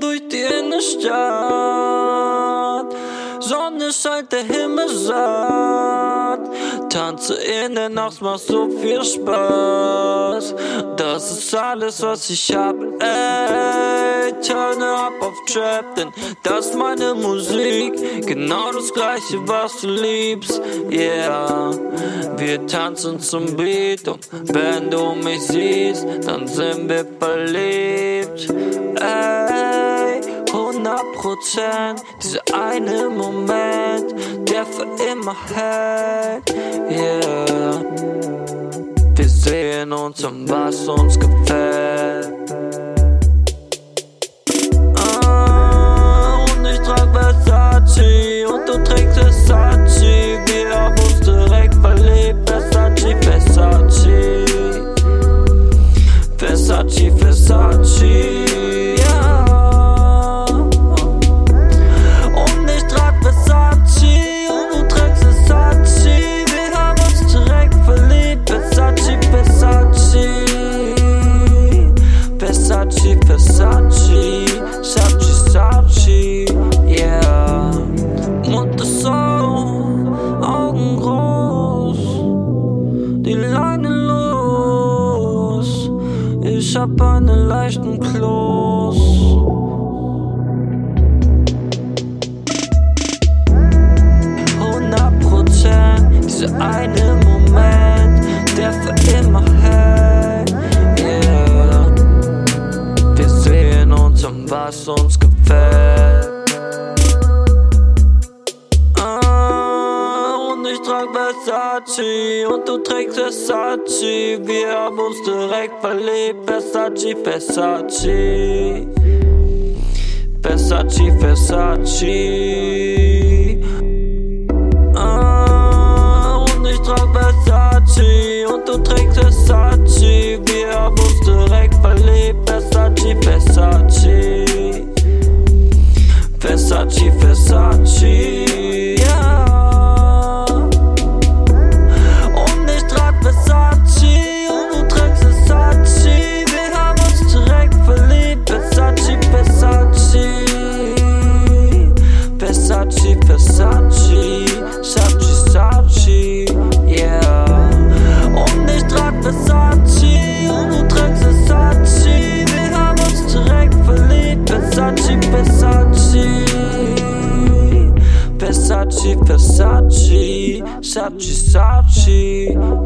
durch die Innenstadt. Sonne scheint, der Himmel satt. Tanze in der Nacht, macht so viel Spaß. Das ist alles, was ich hab, ey. Turn up auf Trap, denn das ist meine Musik. Genau das gleiche, was du liebst, yeah. Wir tanzen zum Beat und wenn du mich siehst, dann sind wir verliebt, ey. 100 Prozent, dieser eine Moment, der für immer hält, yeah. Wir sehen uns und was uns gefällt. Ah, und ich trag Versace und du trägst Versace. Wir haben uns direkt verliebt, Versace, Versace. Versace, Versace, ja. Hab einen leichten Kloß. Dieser eine Moment, der für immer hält. Yeah. Wir sehen uns und was uns gefällt. Versace und du trägst Versace. Wir haben uns direkt verliebt, Versace, Versace. Versace, Versace. Versace, Versace, Sachi, Sachi, yeah.